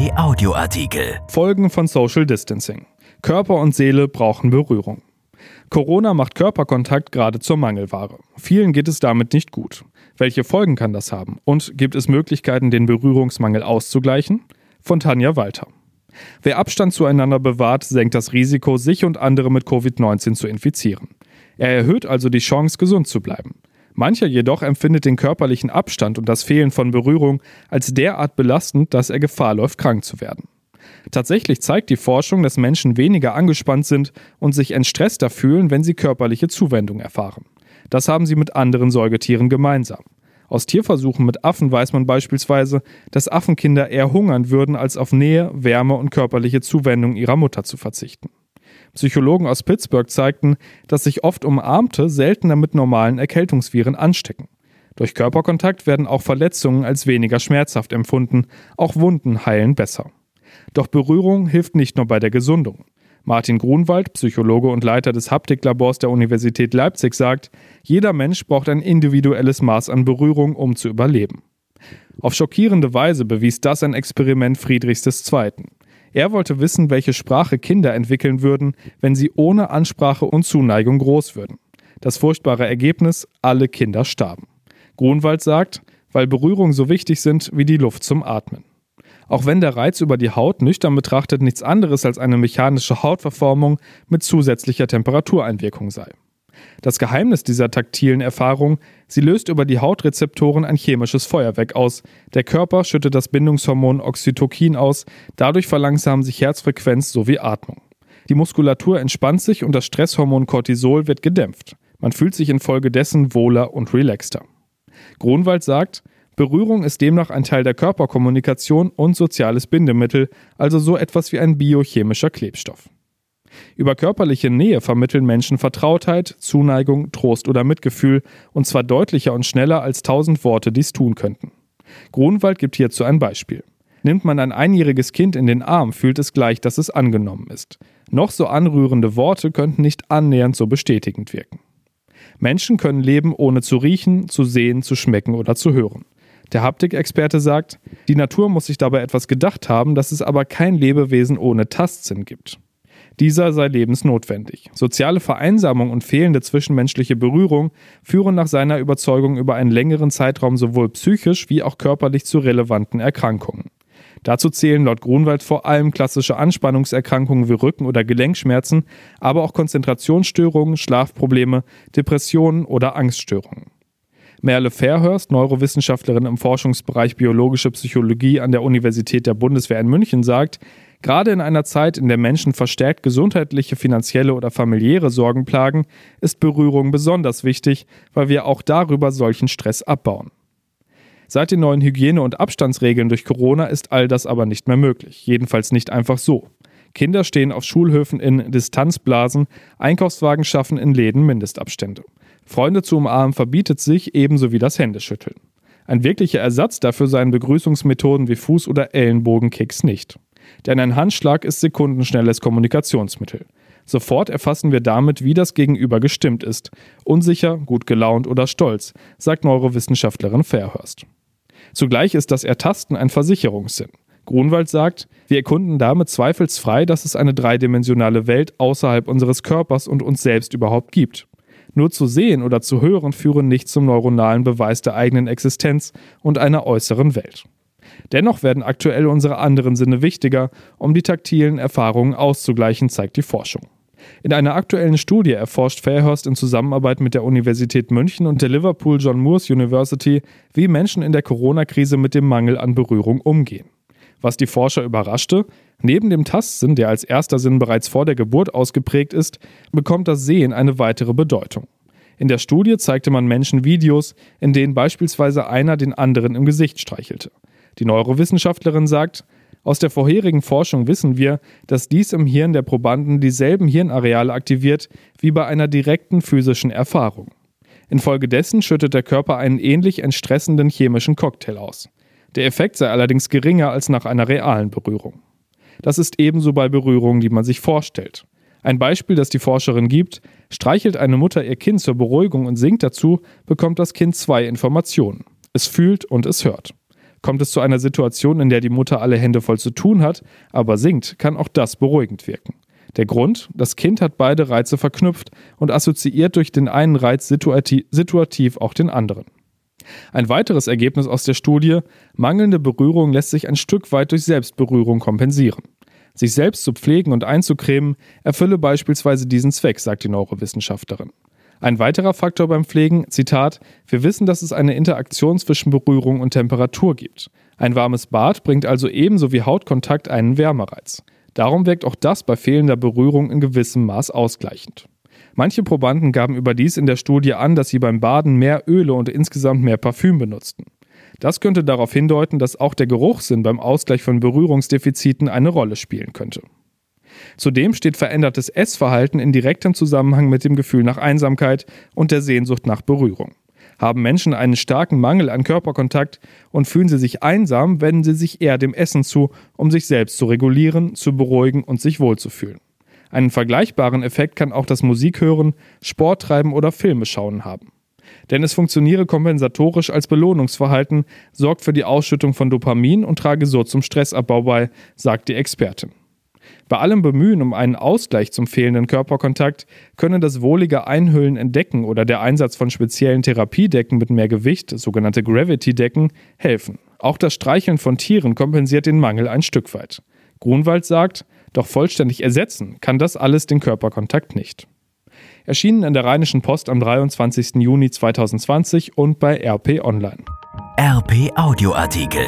Kai Audioartikel. Folgen von Social Distancing. Körper und Seele brauchen Berührung. Corona macht Körperkontakt gerade zur Mangelware. Vielen geht es damit nicht gut. Welche Folgen kann das haben? Und gibt es Möglichkeiten, den Berührungsmangel auszugleichen? Von Tanja Walter. Wer Abstand zueinander bewahrt, senkt das Risiko, sich und andere mit Covid-19 zu infizieren. Er erhöht also die Chance, gesund zu bleiben. Mancher jedoch empfindet den körperlichen Abstand und das Fehlen von Berührung als derart belastend, dass er Gefahr läuft, krank zu werden. Tatsächlich zeigt die Forschung, dass Menschen weniger angespannt sind und sich entstresster fühlen, wenn sie körperliche Zuwendung erfahren. Das haben sie mit anderen Säugetieren gemeinsam. Aus Tierversuchen mit Affen weiß man beispielsweise, dass Affenkinder eher hungern würden, als auf Nähe, Wärme und körperliche Zuwendung ihrer Mutter zu verzichten. Psychologen aus Pittsburgh zeigten, dass sich oft Umarmte seltener mit normalen Erkältungsviren anstecken. Durch Körperkontakt werden auch Verletzungen als weniger schmerzhaft empfunden, auch Wunden heilen besser. Doch Berührung hilft nicht nur bei der Gesundung. Martin Grunwald, Psychologe und Leiter des Haptiklabors der Universität Leipzig, sagt, jeder Mensch braucht ein individuelles Maß an Berührung, um zu überleben. Auf schockierende Weise bewies das ein Experiment Friedrichs II. Er wollte wissen, welche Sprache Kinder entwickeln würden, wenn sie ohne Ansprache und Zuneigung groß würden. Das furchtbare Ergebnis, alle Kinder starben. Grunwald sagt, weil Berührungen so wichtig sind wie die Luft zum Atmen. Auch wenn der Reiz über die Haut nüchtern betrachtet nichts anderes als eine mechanische Hautverformung mit zusätzlicher Temperatureinwirkung sei. Das Geheimnis dieser taktilen Erfahrung, sie löst über die Hautrezeptoren ein chemisches Feuerwerk aus. Der Körper schüttet das Bindungshormon Oxytocin aus, dadurch verlangsamen sich Herzfrequenz sowie Atmung. Die Muskulatur entspannt sich und das Stresshormon Cortisol wird gedämpft. Man fühlt sich infolgedessen wohler und relaxter. Grunwald sagt, Berührung ist demnach ein Teil der Körperkommunikation und soziales Bindemittel, also so etwas wie ein biochemischer Klebstoff. Über körperliche Nähe vermitteln Menschen Vertrautheit, Zuneigung, Trost oder Mitgefühl, und zwar deutlicher und schneller als tausend Worte dies tun könnten. Grunwald gibt hierzu ein Beispiel. Nimmt man ein einjähriges Kind in den Arm, fühlt es gleich, dass es angenommen ist. Noch so anrührende Worte könnten nicht annähernd so bestätigend wirken. Menschen können leben, ohne zu riechen, zu sehen, zu schmecken oder zu hören. Der Haptikexperte sagt, die Natur muss sich dabei etwas gedacht haben, dass es aber kein Lebewesen ohne Tastsinn gibt. Dieser sei lebensnotwendig. Soziale Vereinsamung und fehlende zwischenmenschliche Berührung führen nach seiner Überzeugung über einen längeren Zeitraum sowohl psychisch wie auch körperlich zu relevanten Erkrankungen. Dazu zählen laut Grunwald vor allem klassische Anspannungserkrankungen wie Rücken- oder Gelenkschmerzen, aber auch Konzentrationsstörungen, Schlafprobleme, Depressionen oder Angststörungen. Merle Fairhurst, Neurowissenschaftlerin im Forschungsbereich biologische Psychologie an der Universität der Bundeswehr in München, sagt, Gerade in einer Zeit, in der Menschen verstärkt gesundheitliche, finanzielle oder familiäre Sorgen plagen, ist Berührung besonders wichtig, weil wir auch darüber solchen Stress abbauen. Seit den neuen Hygiene- und Abstandsregeln durch Corona ist all das aber nicht mehr möglich, jedenfalls nicht einfach so. Kinder stehen auf Schulhöfen in Distanzblasen, Einkaufswagen schaffen in Läden Mindestabstände. Freunde zu umarmen verbietet sich ebenso wie das Händeschütteln. Ein wirklicher Ersatz dafür seien Begrüßungsmethoden wie Fuß- oder Ellenbogenkicks nicht. Denn ein Handschlag ist sekundenschnelles Kommunikationsmittel. Sofort erfassen wir damit, wie das Gegenüber gestimmt ist. Unsicher, gut gelaunt oder stolz, sagt Neurowissenschaftlerin Fairhurst. Zugleich ist das Ertasten ein Versicherungssinn. Grunwald sagt, wir erkunden damit zweifelsfrei, dass es eine dreidimensionale Welt außerhalb unseres Körpers und uns selbst überhaupt gibt. Nur zu sehen oder zu hören führen nicht zum neuronalen Beweis der eigenen Existenz und einer äußeren Welt. Dennoch werden aktuell unsere anderen Sinne wichtiger, um die taktilen Erfahrungen auszugleichen, zeigt die Forschung. In einer aktuellen Studie erforscht Fairhurst in Zusammenarbeit mit der Universität München und der Liverpool John Moores University, wie Menschen in der Corona-Krise mit dem Mangel an Berührung umgehen. Was die Forscher überraschte, neben dem Tastsinn, der als erster Sinn bereits vor der Geburt ausgeprägt ist, bekommt das Sehen eine weitere Bedeutung. In der Studie zeigte man Menschen Videos, in denen beispielsweise einer den anderen im Gesicht streichelte. Die Neurowissenschaftlerin sagt, aus der vorherigen Forschung wissen wir, dass dies im Hirn der Probanden dieselben Hirnareale aktiviert wie bei einer direkten physischen Erfahrung. Infolgedessen schüttet der Körper einen ähnlich entstressenden chemischen Cocktail aus. Der Effekt sei allerdings geringer als nach einer realen Berührung. Das ist ebenso bei Berührungen, die man sich vorstellt. Ein Beispiel, das die Forscherin gibt, streichelt eine Mutter ihr Kind zur Beruhigung und singt dazu, bekommt das Kind zwei Informationen. Es fühlt und es hört. Kommt es zu einer Situation, in der die Mutter alle Hände voll zu tun hat, aber singt, kann auch das beruhigend wirken. Der Grund, das Kind hat beide Reize verknüpft und assoziiert durch den einen Reiz situativ, situativ auch den anderen. Ein weiteres Ergebnis aus der Studie, mangelnde Berührung lässt sich ein Stück weit durch Selbstberührung kompensieren. Sich selbst zu pflegen und einzucremen erfülle beispielsweise diesen Zweck, sagt die Neurowissenschaftlerin. Ein weiterer Faktor beim Pflegen, Zitat, wir wissen, dass es eine Interaktion zwischen Berührung und Temperatur gibt. Ein warmes Bad bringt also ebenso wie Hautkontakt einen Wärmereiz. Darum wirkt auch das bei fehlender Berührung in gewissem Maß ausgleichend. Manche Probanden gaben überdies in der Studie an, dass sie beim Baden mehr Öle und insgesamt mehr Parfüm benutzten. Das könnte darauf hindeuten, dass auch der Geruchssinn beim Ausgleich von Berührungsdefiziten eine Rolle spielen könnte. Zudem steht verändertes Essverhalten in direktem Zusammenhang mit dem Gefühl nach Einsamkeit und der Sehnsucht nach Berührung. Haben Menschen einen starken Mangel an Körperkontakt und fühlen sie sich einsam, wenden sie sich eher dem Essen zu, um sich selbst zu regulieren, zu beruhigen und sich wohlzufühlen. Einen vergleichbaren Effekt kann auch das Musikhören, Sport treiben oder Filme schauen haben. Denn es funktioniere kompensatorisch als Belohnungsverhalten, sorgt für die Ausschüttung von Dopamin und trage so zum Stressabbau bei, sagt die Expertin. Bei allem Bemühen um einen Ausgleich zum fehlenden Körperkontakt könne das wohlige Einhüllen in Decken oder der Einsatz von speziellen Therapiedecken mit mehr Gewicht, sogenannte Gravity-Decken, helfen. Auch das Streicheln von Tieren kompensiert den Mangel ein Stück weit. Grunwald sagt, doch vollständig ersetzen kann das alles den Körperkontakt nicht. Erschienen in der Rheinischen Post am 23. Juni 2020 und bei RP Online. RP Audioartikel.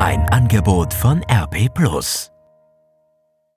Ein Angebot von RP Plus.